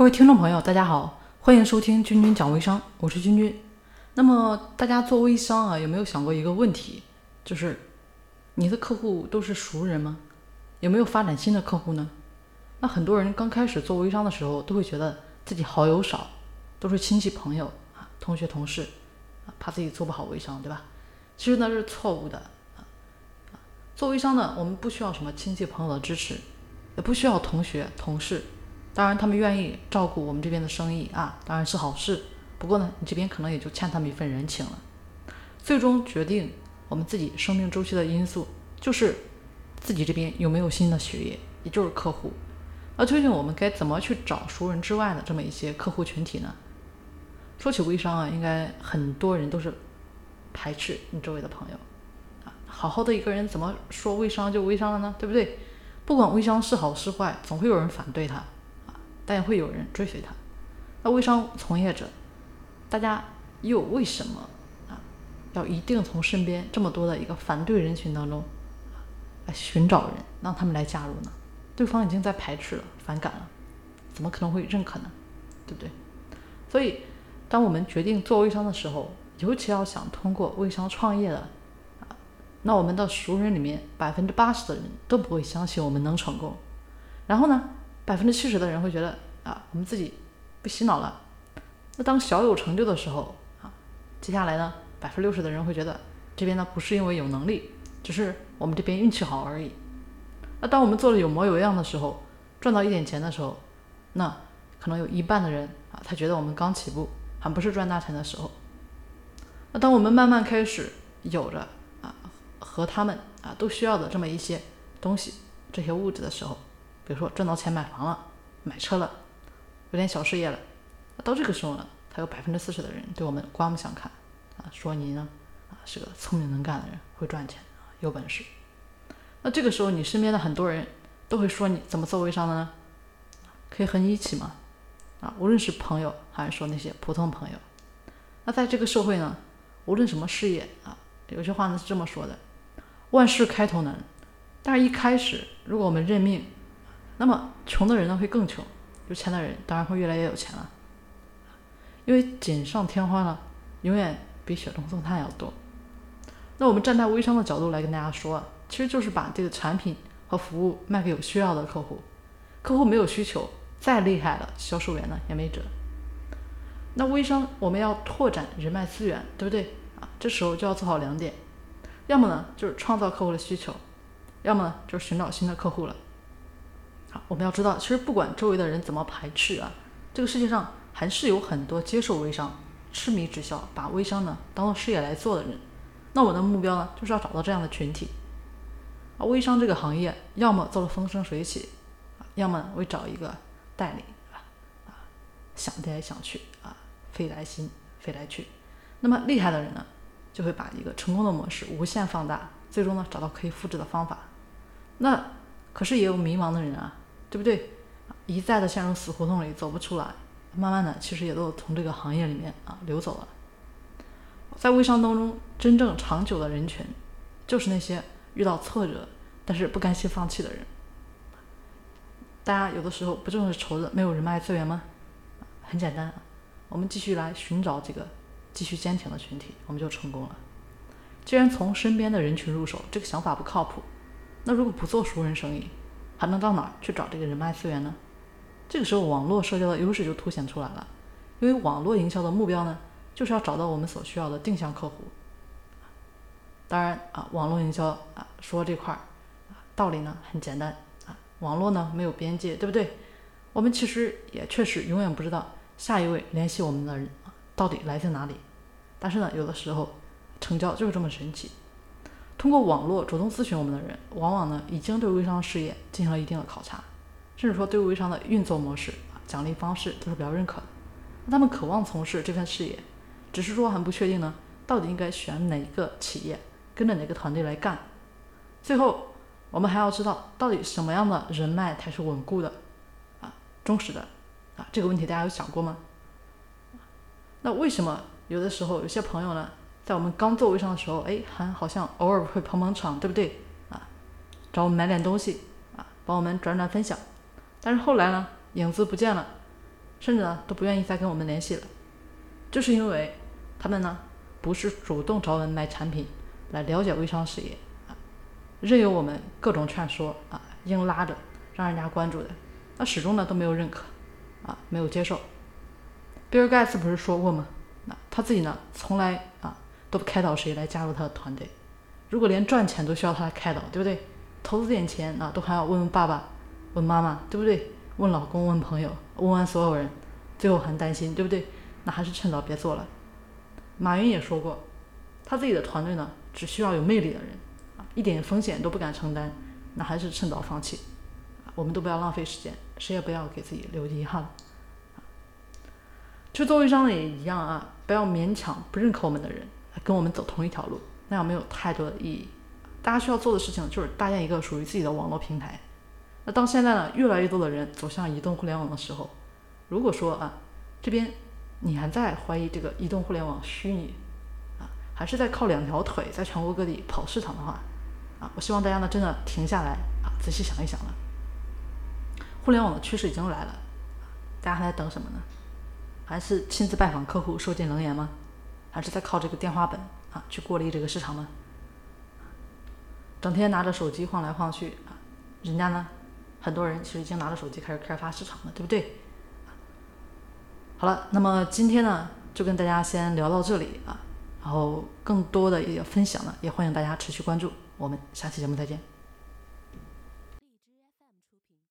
各位听众朋友，大家好，欢迎收听君君讲微商，我是君君。那么大家做微商啊，有没有想过一个问题，就是你的客户都是熟人吗？有没有发展新的客户呢？那很多人刚开始做微商的时候，都会觉得自己好友少，都是亲戚朋友啊、同学同事啊，怕自己做不好微商，对吧？其实呢是错误的啊！做微商呢，我们不需要什么亲戚朋友的支持，也不需要同学同事。当然，他们愿意照顾我们这边的生意啊，当然是好事。不过呢，你这边可能也就欠他们一份人情了。最终决定我们自己生命周期的因素，就是自己这边有没有新的血液，也就是客户。那究竟我们该怎么去找熟人之外的这么一些客户群体呢？说起微商啊，应该很多人都是排斥你周围的朋友啊。好好的一个人，怎么说微商就微商了呢？对不对？不管微商是好是坏，总会有人反对他。但也会有人追随他。那微商从业者，大家又为什么啊，要一定从身边这么多的一个反对人群当中来寻找人，让他们来加入呢？对方已经在排斥了、反感了，怎么可能会认可呢？对不对？所以，当我们决定做微商的时候，尤其要想通过微商创业的啊，那我们的熟人里面，百分之八十的人都不会相信我们能成功。然后呢？百分之七十的人会觉得啊，我们自己被洗脑了。那当小有成就的时候啊，接下来呢，百分之六十的人会觉得这边呢不是因为有能力，只是我们这边运气好而已。那当我们做的有模有样的时候，赚到一点钱的时候，那可能有一半的人啊，他觉得我们刚起步，还不是赚大钱的时候。那当我们慢慢开始有着啊和他们啊都需要的这么一些东西，这些物质的时候。比如说赚到钱买房了，买车了，有点小事业了，到这个时候呢，才有百分之四十的人对我们刮目相看啊，说你呢啊是个聪明能干的人，会赚钱啊，有本事。那这个时候你身边的很多人都会说你怎么做微商的呢？可以和你一起吗？啊，无论是朋友还是说那些普通朋友，那在这个社会呢，无论什么事业啊，有句话呢是这么说的：万事开头难，但是一开始如果我们认命。那么穷的人呢会更穷，有钱的人当然会越来越有钱了，因为锦上添花呢永远比雪中送炭要多。那我们站在微商的角度来跟大家说，其实就是把这个产品和服务卖给有需要的客户，客户没有需求，再厉害的销售员呢也没辙。那微商我们要拓展人脉资源，对不对啊？这时候就要做好两点，要么呢就是创造客户的需求，要么呢就是寻找新的客户了。好，我们要知道，其实不管周围的人怎么排斥啊，这个世界上还是有很多接受微商、痴迷直销、把微商呢当做事业来做的人。那我的目标呢，就是要找到这样的群体。啊，微商这个行业，要么做的风生水起，要么我找一个代理啊，啊，想来想去啊，飞来心飞来去。那么厉害的人呢，就会把一个成功的模式无限放大，最终呢找到可以复制的方法。那可是也有迷茫的人啊。对不对？一再的陷入死胡同里走不出来，慢慢的其实也都从这个行业里面啊流走了。在微商当中，真正长久的人群，就是那些遇到挫折但是不甘心放弃的人。大家有的时候不正是愁着没有人脉资源吗？很简单，我们继续来寻找这个继续坚挺的群体，我们就成功了。既然从身边的人群入手，这个想法不靠谱，那如果不做熟人生意？还能到哪儿去找这个人脉资源呢？这个时候，网络社交的优势就凸显出来了。因为网络营销的目标呢，就是要找到我们所需要的定向客户。当然啊，网络营销啊，说这块儿，道理呢很简单啊，网络呢没有边界，对不对？我们其实也确实永远不知道下一位联系我们的人到底来自哪里。但是呢，有的时候成交就是这么神奇。通过网络主动咨询我们的人，往往呢已经对微商事业进行了一定的考察，甚至说对微商的运作模式、奖励方式都是比较认可的。那他们渴望从事这份事业，只是说很不确定呢，到底应该选哪个企业，跟着哪个团队来干。最后，我们还要知道到底什么样的人脉才是稳固的、啊忠实的啊这个问题大家有想过吗？那为什么有的时候有些朋友呢？在我们刚做微商的时候，哎，还好像偶尔会捧捧场，对不对？啊，找我们买点东西，啊，帮我们转转分享。但是后来呢，影子不见了，甚至呢都不愿意再跟我们联系了，就是因为他们呢不是主动找我们买产品来了解微商事业啊，任由我们各种劝说啊，硬拉着让人家关注的，那始终呢都没有认可啊，没有接受。比尔盖茨不是说过吗？那他自己呢从来啊都不开导谁来加入他的团队，如果连赚钱都需要他来开导，对不对？投资点钱啊都还要问问爸爸、问妈妈，对不对？问老公、问朋友、问完所有人，最后还担心，对不对？那还是趁早别做了。马云也说过，他自己的团队呢，只需要有魅力的人啊，一点风险都不敢承担，那还是趁早放弃。我们都不要浪费时间，谁也不要给自己留遗憾。就做微商的也一样啊，不要勉强不认可我们的人跟我们走同一条路，那样没有太多的意义。大家需要做的事情就是搭建一个属于自己的网络平台。那当现在呢，越来越多的人走向移动互联网的时候，如果说啊，这边你还在怀疑这个移动互联网虚拟啊，还是在靠两条腿在全国各地跑市场的话，啊，我希望大家呢真的停下来啊，仔细想一想了。互联网的趋势已经来了，大家还在等什么呢？还是亲自拜访客户收尽冷言吗？还是在靠这个电话本啊去过滤这个市场吗？整天拿着手机晃来晃去啊，人家呢？很多人其实已经拿着手机开始开发市场了，对不对？好了，那么今天呢，就跟大家先聊到这里啊，然后更多的也分享呢，也欢迎大家持续关注，我们下期节目再见。